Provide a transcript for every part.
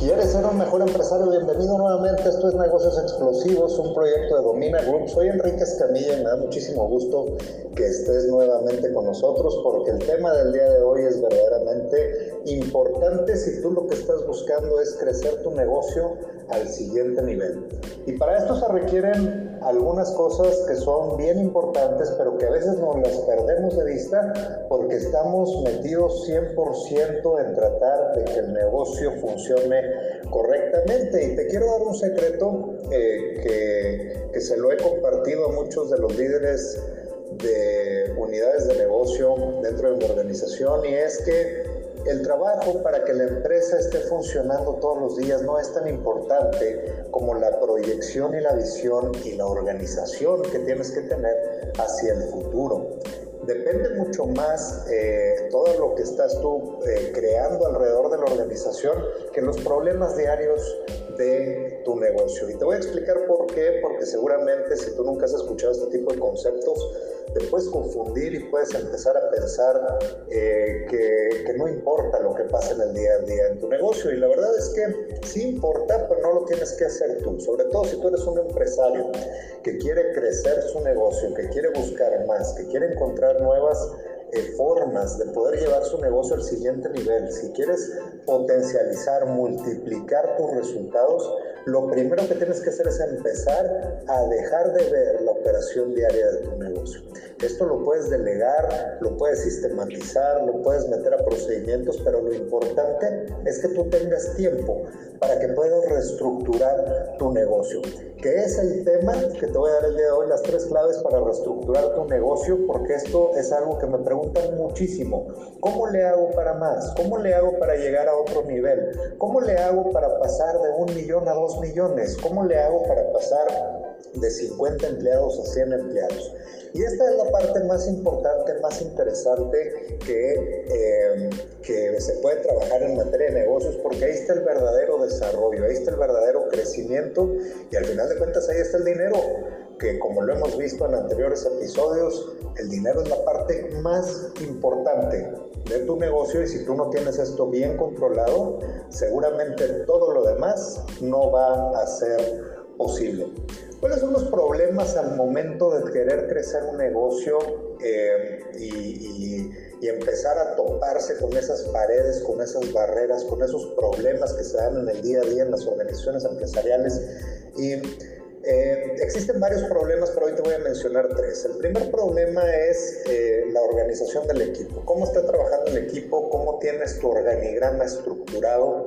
¿Quieres ser un mejor empresario? Bienvenido nuevamente. Esto es Negocios Explosivos, un proyecto de Domina Group. Soy Enrique Escamilla y me da muchísimo gusto que estés nuevamente con nosotros porque el tema del día de hoy es verdaderamente importante si tú lo que estás buscando es crecer tu negocio al siguiente nivel. Y para esto se requieren algunas cosas que son bien importantes, pero que a veces nos las perdemos de vista porque estamos metidos 100% en tratar de que el negocio funcione correctamente. Y te quiero dar un secreto eh, que, que se lo he compartido a muchos de los líderes de unidades de negocio dentro de mi organización y es que el trabajo para que la empresa esté funcionando todos los días no es tan importante como la proyección y la visión y la organización que tienes que tener hacia el futuro. Depende mucho más eh, todo lo que estás tú eh, creando alrededor de la organización que los problemas diarios de tu negocio. Y te voy a explicar por qué, porque seguramente si tú nunca has escuchado este tipo de conceptos, te puedes confundir y puedes empezar a pensar eh, que, que, no importa lo que pase en el día a día en tu negocio. Y la verdad es que sí importa, pero no lo tienes que hacer tú. Sobre todo si tú eres un empresario que quiere crecer su negocio, que quiere buscar más, que quiere encontrar nuevas eh, formas de poder llevar su negocio al siguiente nivel, si quieres potencializar, multiplicar tus resultados, lo primero que tienes que hacer es empezar a dejar de ver la operación diaria de tu negocio. Esto lo puedes delegar, lo puedes sistematizar, lo puedes meter a procedimientos, pero lo importante es que tú tengas tiempo para que puedas reestructurar tu negocio. Que es el tema que te voy a dar el día de hoy, las tres claves para reestructurar tu negocio, porque esto es algo que me preguntan muchísimo. ¿Cómo le hago para más? ¿Cómo le hago para llegar a otro nivel? ¿Cómo le hago para pasar de un millón a dos millones? ¿Cómo le hago para pasar de 50 empleados a 100 empleados? Y esta es la parte más importante, más interesante que, eh, que se puede trabajar en materia de negocios, porque ahí está el verdadero desarrollo, ahí está el verdadero crecimiento y al final de cuentas ahí está el dinero, que como lo hemos visto en anteriores episodios, el dinero es la parte más importante de tu negocio y si tú no tienes esto bien controlado, seguramente todo lo demás no va a ser posible. ¿Cuáles son los problemas al momento de querer crecer un negocio eh, y, y, empezar a toparse con esas paredes, con esas barreras, con esos problemas que se dan en el día a día en las organizaciones empresariales? Y eh, existen varios problemas, pero hoy te voy a mencionar tres. El primer problema es eh, la organización del equipo. ¿Cómo está trabajando el equipo? ¿Cómo tienes tu organigrama estructurado?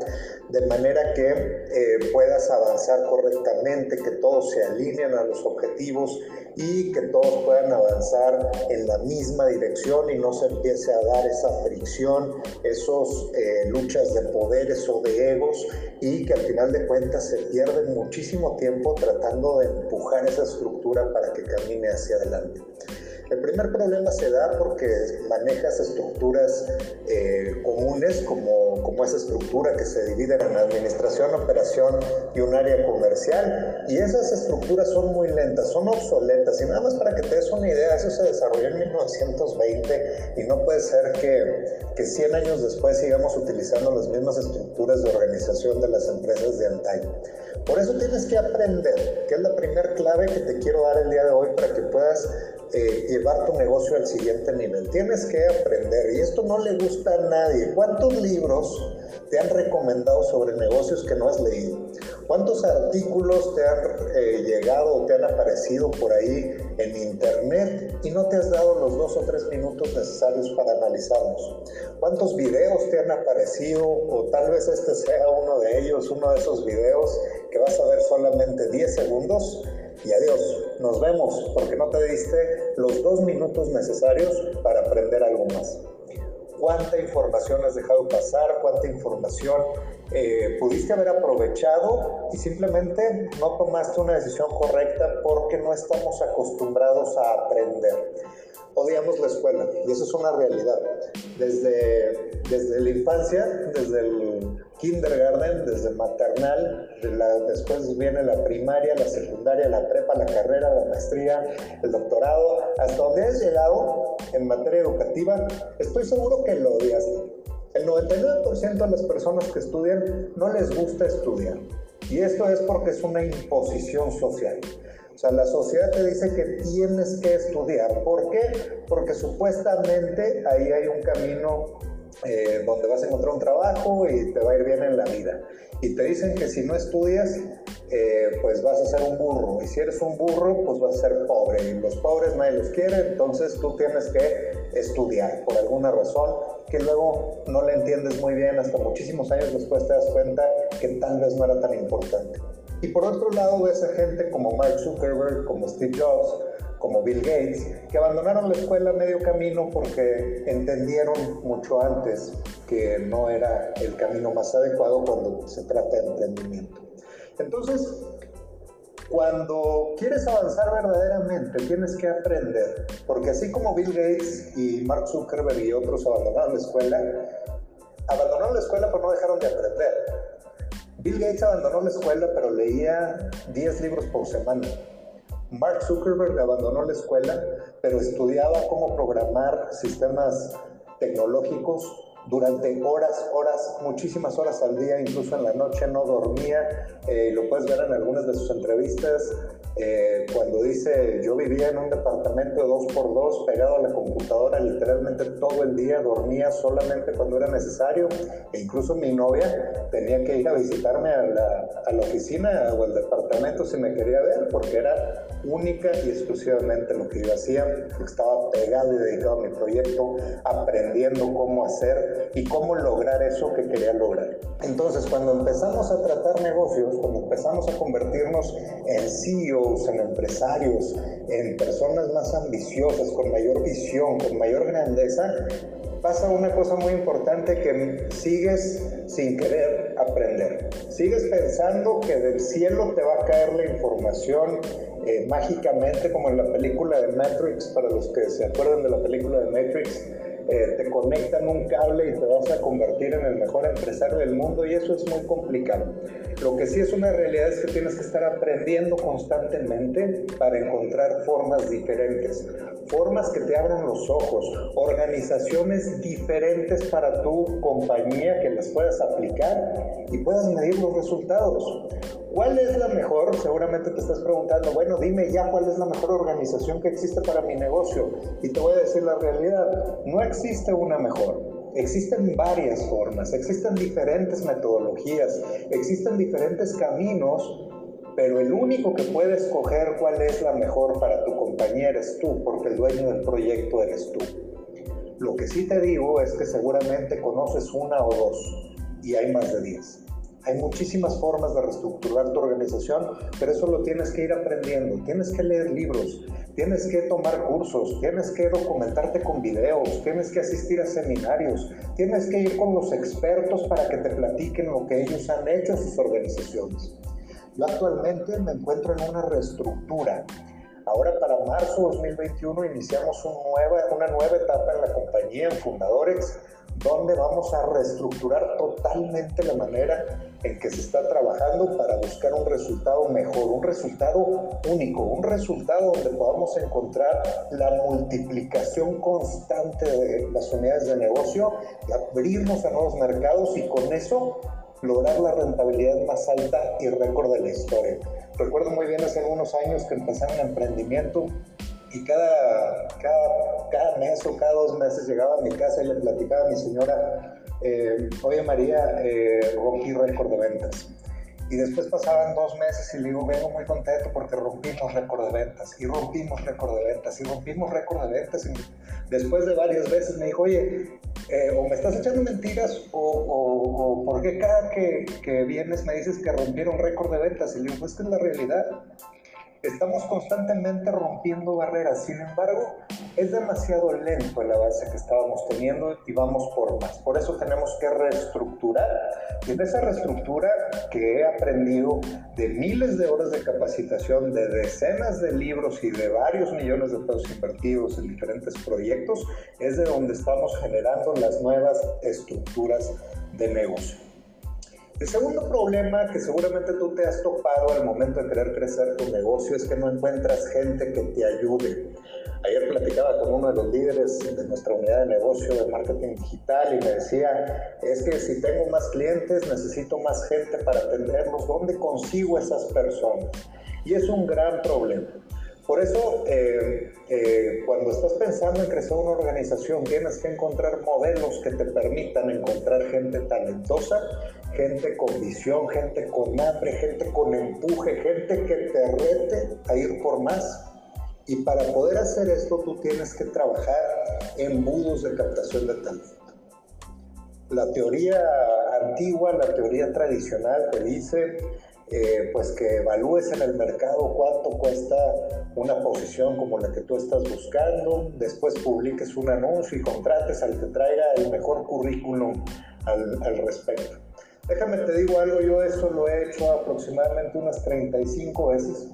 De manera que eh, puedas avanzar correctamente, que todos se alineen a los objetivos y que todos puedan avanzar en la misma dirección y no se empiece a dar esa fricción, esos luchas de poderes o de egos y que al final de cuentas se pierde muchísimo tiempo tratando de empujar esa estructura para que camine hacia adelante. El primer problema se da porque manejas estructuras eh, comunes como, como esa estructura que se divide en administración, operación y un área comercial. Y esas estructuras son muy lentas, son obsoletas. Y nada más para que te des una idea, eso se desarrolló en 1920 y no puede ser que, que 100 años después sigamos utilizando las mismas estructuras de organización de las empresas de antaño. Por eso tienes que aprender, que es la primera clave que te quiero dar el día de hoy para que puedas eh, llevar tu negocio al siguiente nivel. Tienes que aprender, y esto no le gusta a nadie. ¿Cuántos libros te han recomendado sobre negocios que no has leído? ¿Cuántos artículos te han eh, llegado o te han aparecido por ahí en internet y no te has dado los dos o tres minutos necesarios para analizarlos? ¿Cuántos videos te han aparecido o tal vez este sea uno de ellos, uno de esos videos que vas a ver solamente 10 segundos y adiós, nos vemos porque no te diste los dos minutos necesarios para aprender algo más? cuánta información has dejado pasar, cuánta información eh, pudiste haber aprovechado y simplemente no tomaste una decisión correcta porque no estamos acostumbrados a aprender. Odiamos la escuela y eso es una realidad. Desde, desde la infancia, desde el kindergarten, desde maternal, después viene la primaria, la secundaria, la prepa, la carrera, la maestría, el doctorado, hasta donde has llegado en materia educativa, estoy seguro que lo odiaste. El 99% de las personas que estudian no les gusta estudiar. Y esto es porque es una imposición social. O sea, la sociedad te dice que tienes que estudiar. ¿Por qué? Porque supuestamente ahí hay un camino eh, donde vas a encontrar un trabajo y te va a ir bien en la vida. Y te dicen que si no estudias, eh, pues vas a ser un burro. Y si eres un burro, pues vas a ser pobre. Y los pobres nadie los quiere, entonces tú tienes que estudiar por alguna razón que luego no le entiendes muy bien, hasta muchísimos años después te das cuenta que tal vez no era tan importante. Y por otro lado ves a gente como Mark Zuckerberg, como Steve Jobs, como Bill Gates, que abandonaron la escuela a medio camino porque entendieron mucho antes que no era el camino más adecuado cuando se trata de emprendimiento. Entonces, cuando quieres avanzar verdaderamente, tienes que aprender, porque así como Bill Gates y Mark Zuckerberg y otros abandonaron la escuela, abandonaron la escuela pero no dejaron de aprender. Bill Gates abandonó la escuela pero leía 10 libros por semana. Mark Zuckerberg abandonó la escuela pero estudiaba cómo programar sistemas tecnológicos durante horas, horas, muchísimas horas al día, incluso en la noche no dormía, eh, lo puedes ver en algunas de sus entrevistas, eh, cuando dice yo vivía en un departamento de dos por dos pegado a la computadora literalmente todo el día, dormía solamente cuando era necesario. E incluso mi novia tenía que ir a visitarme a la, a la oficina o al departamento si me quería ver porque era única y exclusivamente lo que yo hacía, estaba pegado y dedicado a mi proyecto, aprendiendo cómo hacer y cómo lograr eso que quería lograr. Entonces cuando empezamos a tratar negocios, cuando empezamos a convertirnos en CEO, en empresarios, en personas más ambiciosas, con mayor visión, con mayor grandeza, pasa una cosa muy importante que sigues sin querer aprender. Sigues pensando que del cielo te va a caer la información eh, mágicamente, como en la película de Matrix, para los que se acuerdan de la película de Matrix, eh, te conectan un cable y te vas a convertir en el mejor empresario del mundo y eso es muy complicado. Lo que sí es una realidad es que tienes que estar aprendiendo constantemente para encontrar formas diferentes, formas que te abran los ojos, organizaciones diferentes para tu compañía que las puedas aplicar y puedas medir los resultados. ¿Cuál es la mejor? Seguramente te estás preguntando, bueno, dime ya cuál es la mejor organización que existe para mi negocio. Y te voy a decir la realidad, no existe una mejor. Existen varias formas, existen diferentes metodologías, existen diferentes caminos, pero el único que puede escoger cuál es la mejor para tu compañía eres tú, porque el dueño del proyecto eres tú. Lo que sí te digo es que seguramente conoces una o dos, y hay más de diez. Hay muchísimas formas de reestructurar tu organización, pero eso lo tienes que ir aprendiendo. Tienes que leer libros, tienes que tomar cursos, tienes que documentarte con videos, tienes que asistir a seminarios, tienes que ir con los expertos para que te platiquen lo que ellos han hecho en sus organizaciones. Yo actualmente me encuentro en una reestructura. Ahora para marzo 2021 iniciamos una nueva etapa en la compañía, en Fundadorex, donde vamos a reestructurar totalmente la manera en que se está trabajando para buscar un resultado mejor, un resultado único, un resultado donde podamos encontrar la multiplicación constante de las unidades de negocio y abrirnos a nuevos mercados y con eso lograr la rentabilidad más alta y récord de la historia. Recuerdo muy bien hace algunos años que empecé un emprendimiento y cada, cada, mes o cada dos meses llegaba a mi casa y le platicaba a mi señora, eh, oye María, eh, rompí récord de ventas. Y después pasaban dos meses y le digo, vengo muy contento porque rompimos récord de ventas, y rompimos récord de ventas, y rompimos récord de ventas. Y después de varias veces me dijo, oye, eh, o me estás echando mentiras, o, o, o ¿por qué cada que, que, vienes me dices que rompieron récord de ventas? Y le digo, pues que es la realidad. Estamos constantemente rompiendo barreras, sin embargo, es demasiado lento el avance que estábamos teniendo y vamos por más. Por eso tenemos que reestructurar. Y en esa reestructura que he aprendido de miles de horas de capacitación, de decenas de libros y de varios millones de pesos invertidos en diferentes proyectos, es de donde estamos generando las nuevas estructuras de negocio. El segundo problema que seguramente tú te has topado al momento de querer crecer tu negocio es que no encuentras gente que te ayude. Ayer platicaba con uno de los líderes de nuestra unidad de negocio de marketing digital y me decía, es que si tengo más clientes necesito más gente para atenderlos, ¿dónde consigo esas personas? Y es un gran problema. Por eso, eh, eh, cuando estás pensando en crecer una organización, tienes que encontrar modelos que te permitan encontrar gente talentosa, gente con visión, gente con hambre, gente con empuje, gente que te rete a ir por más. Y para poder hacer esto, tú tienes que trabajar en budos de captación de talento. La teoría antigua, la teoría tradicional te dice eh, pues que evalúes en el mercado cuánto cuesta una posición como la que tú estás buscando, después publiques un anuncio y contrates al que traiga el mejor currículum al, al respecto. Déjame te digo algo, yo eso lo he hecho aproximadamente unas 35 veces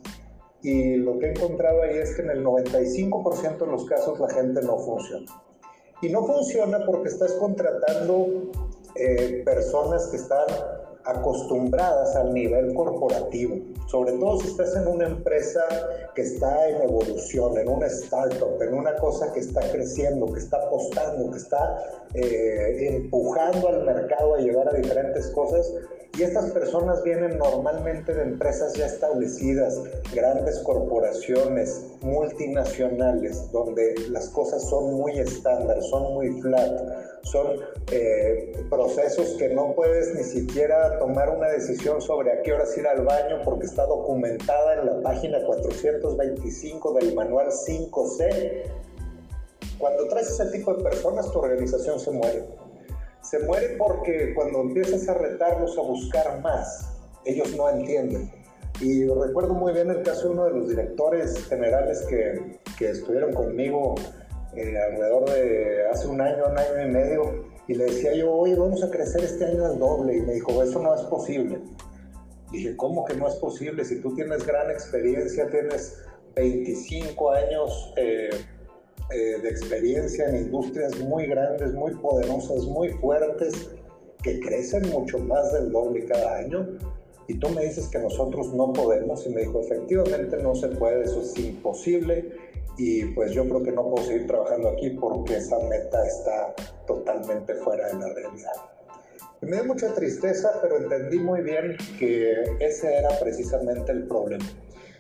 y lo que he encontrado ahí es que en el 95% de los casos la gente no funciona. Y no funciona porque estás contratando eh, personas que están acostumbradas al nivel corporativo, sobre todo si estás en una empresa que está en evolución, en una startup, en una cosa que está creciendo, que está apostando, que está eh, empujando al mercado a llegar a diferentes cosas. Y estas personas vienen normalmente de empresas ya establecidas, grandes corporaciones, multinacionales, donde las cosas son muy estándar, son muy flat son eh, procesos que no puedes ni siquiera tomar una decisión sobre a qué horas ir al baño porque está documentada en la página 425 del manual 5C. Cuando traes ese tipo de personas, tu organización se muere. Se muere porque cuando empiezas a retarlos a buscar más, ellos no entienden. Y recuerdo muy bien el caso de uno de los directores generales que, que estuvieron conmigo eh, alrededor de hace un año, un año y medio, y le decía yo, oye, vamos a crecer este año al doble, y me dijo, eso no es posible. Dije, ¿cómo que no es posible? Si tú tienes gran experiencia, tienes 25 años eh, eh, de experiencia en industrias muy grandes, muy poderosas, muy fuertes, que crecen mucho más del doble cada año, y tú me dices que nosotros no podemos, y me dijo, efectivamente no se puede, eso es imposible, y pues yo creo que no puedo seguir trabajando aquí porque esa meta está totalmente fuera de la realidad. Y me dio mucha tristeza, pero entendí muy bien que ese era precisamente el problema.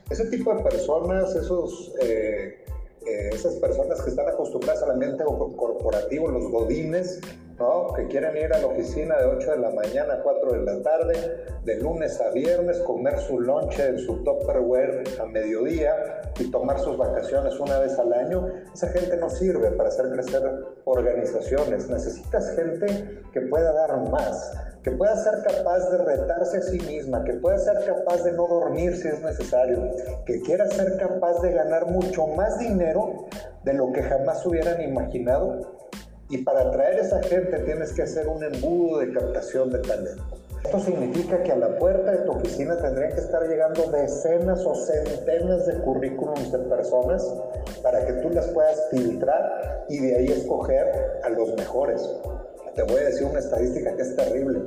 Ese tipo de personas, esos, eh, esas personas que están acostumbradas al ambiente corporativo, los godines, que quieren ir a la oficina de 8 de la mañana a 4 de la tarde, de lunes a viernes, comer su lonche en su Tupperware a mediodía y tomar sus vacaciones una vez al año. Esa gente no sirve para hacer crecer organizaciones. Necesitas gente que pueda dar más, que pueda ser capaz de retarse a sí misma, que pueda ser capaz de no dormir si es necesario, que quiera ser capaz de ganar mucho más dinero de lo que jamás hubieran imaginado y para atraer a esa gente tienes que hacer un embudo de captación de talento. Esto significa que a la puerta de tu oficina tendrían que estar llegando decenas o centenas de currículums de personas para que tú las puedas filtrar y de ahí escoger a los mejores. Te voy a decir una estadística que es terrible.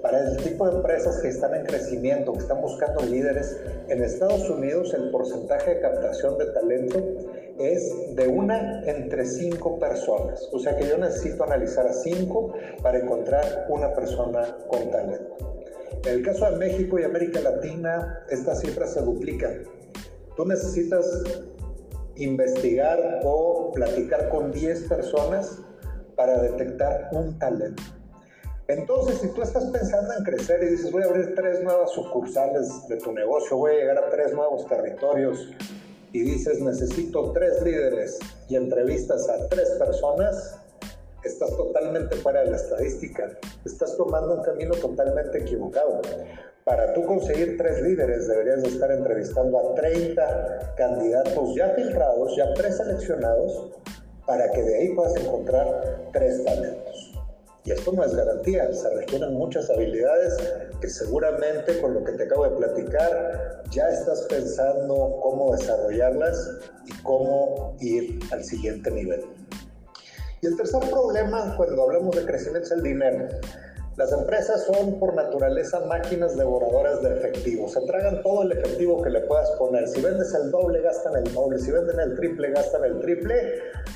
Para el tipo de empresas que están en crecimiento, que están buscando líderes, en Estados Unidos el porcentaje de captación de talento es de una entre cinco personas. O sea que yo necesito analizar a cinco para encontrar una persona con talento. En el caso de México y América Latina, estas cifras se duplican. Tú necesitas investigar o platicar con 10 personas para detectar un talento. Entonces, si tú estás pensando en crecer y dices, voy a abrir tres nuevas sucursales de tu negocio, voy a llegar a tres nuevos territorios, y dices necesito tres líderes y entrevistas a tres personas, estás totalmente fuera de la estadística, estás tomando un camino totalmente equivocado. Para tú conseguir tres líderes deberías de estar entrevistando a 30 candidatos ya filtrados, ya preseleccionados, para que de ahí puedas encontrar tres talentos. Y esto no es garantía, se requieren muchas habilidades que seguramente con lo que te acabo de platicar ya estás pensando cómo desarrollarlas y cómo ir al siguiente nivel. Y el tercer problema cuando hablamos de crecimiento es el dinero. Las empresas son por naturaleza máquinas devoradoras de efectivo. Se tragan todo el efectivo que le puedas poner. Si vendes el doble, gastan el doble. Si venden el triple, gastan el triple.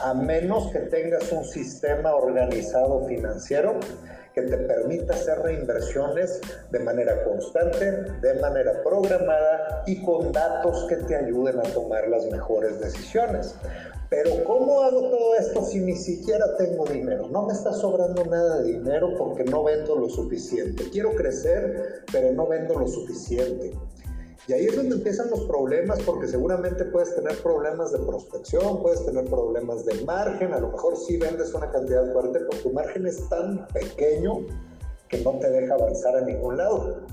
A menos que tengas un sistema organizado financiero que te permita hacer reinversiones de manera constante, de manera programada y con datos que te ayuden a tomar las mejores decisiones. Pero ¿cómo hago todo esto si ni siquiera tengo dinero? No me está sobrando nada de dinero porque no vendo lo suficiente. Quiero crecer, pero no vendo lo suficiente. Y ahí es donde empiezan los problemas porque seguramente puedes tener problemas de prospección, puedes tener problemas de margen, a lo mejor sí vendes una cantidad fuerte, pero tu margen es tan pequeño que no te deja avanzar a ningún lado.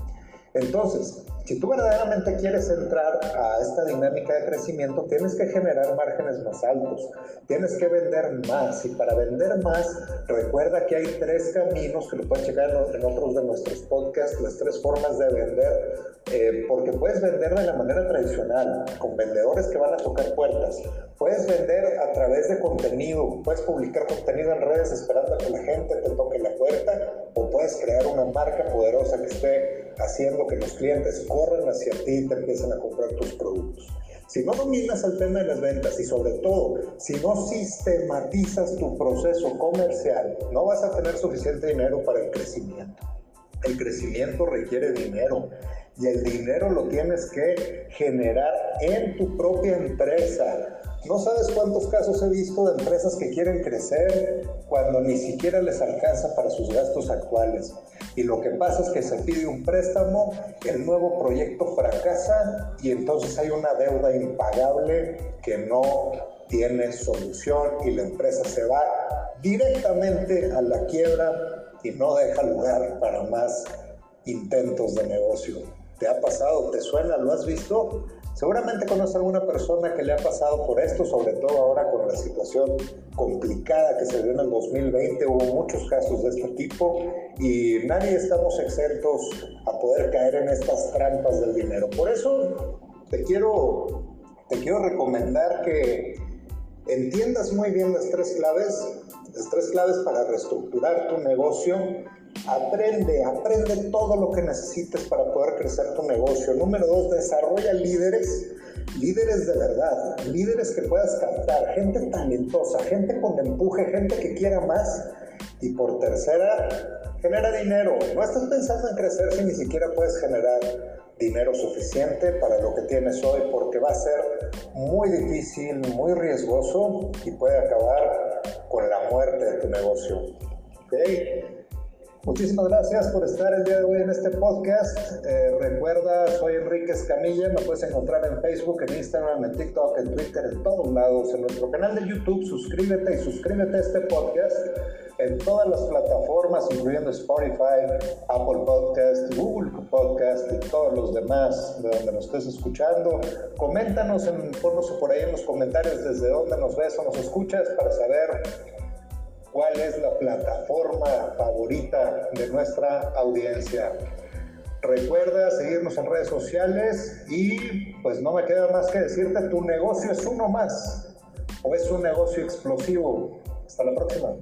Entonces, si tú verdaderamente quieres entrar a esta dinámica de crecimiento, tienes que generar márgenes más altos, tienes que vender más. Y para vender más, recuerda que hay tres caminos que lo puedes checar en otros de nuestros podcasts, las tres formas de vender, eh, porque puedes vender de la manera tradicional, con vendedores que van a tocar puertas. Puedes vender a través de contenido, puedes publicar contenido en redes esperando a que la gente te toque la puerta, o puedes crear una marca poderosa que esté haciendo que los clientes corran hacia ti y te empiecen a comprar tus productos. Si no dominas el tema de las ventas y sobre todo si no sistematizas tu proceso comercial, no vas a tener suficiente dinero para el crecimiento. El crecimiento requiere dinero y el dinero lo tienes que generar en tu propia empresa. No sabes cuántos casos he visto de empresas que quieren crecer cuando ni siquiera les alcanza para sus gastos actuales. Y lo que pasa es que se pide un préstamo, el nuevo proyecto fracasa y entonces hay una deuda impagable que no tiene solución y la empresa se va directamente a la quiebra y no deja lugar para más intentos de negocio. ¿Te ha pasado? ¿Te suena? ¿Lo has visto? Seguramente conoce a alguna persona que le ha pasado por esto, sobre todo ahora con la situación complicada que se dio en el 2020. Hubo muchos casos de este tipo y nadie estamos exentos a poder caer en estas trampas del dinero. Por eso te quiero, te quiero recomendar que entiendas muy bien las tres claves, las tres claves para reestructurar tu negocio Aprende, aprende todo lo que necesites para poder crecer tu negocio. Número dos, desarrolla líderes, líderes de verdad, líderes que puedas captar, gente talentosa, gente con empuje, gente que quiera más. Y por tercera, genera dinero. No estás pensando en crecer si ni siquiera puedes generar dinero suficiente para lo que tienes hoy porque va a ser muy difícil, muy riesgoso y puede acabar con la muerte de tu negocio. ¿Okay? Muchísimas gracias por estar el día de hoy en este podcast. Eh, recuerda, soy Enrique Escamilla, me puedes encontrar en Facebook, en Instagram, en TikTok, en Twitter, en todos lados, en nuestro canal de YouTube. Suscríbete y suscríbete a este podcast en todas las plataformas, incluyendo Spotify, Apple Podcast, Google Podcast y todos los demás de donde nos estés escuchando. Coméntanos, en, ponnos por ahí en los comentarios desde dónde nos ves o nos escuchas para saber cuál es la plataforma favorita de nuestra audiencia. Recuerda seguirnos en redes sociales y pues no me queda más que decirte, tu negocio es uno más o es un negocio explosivo. Hasta la próxima.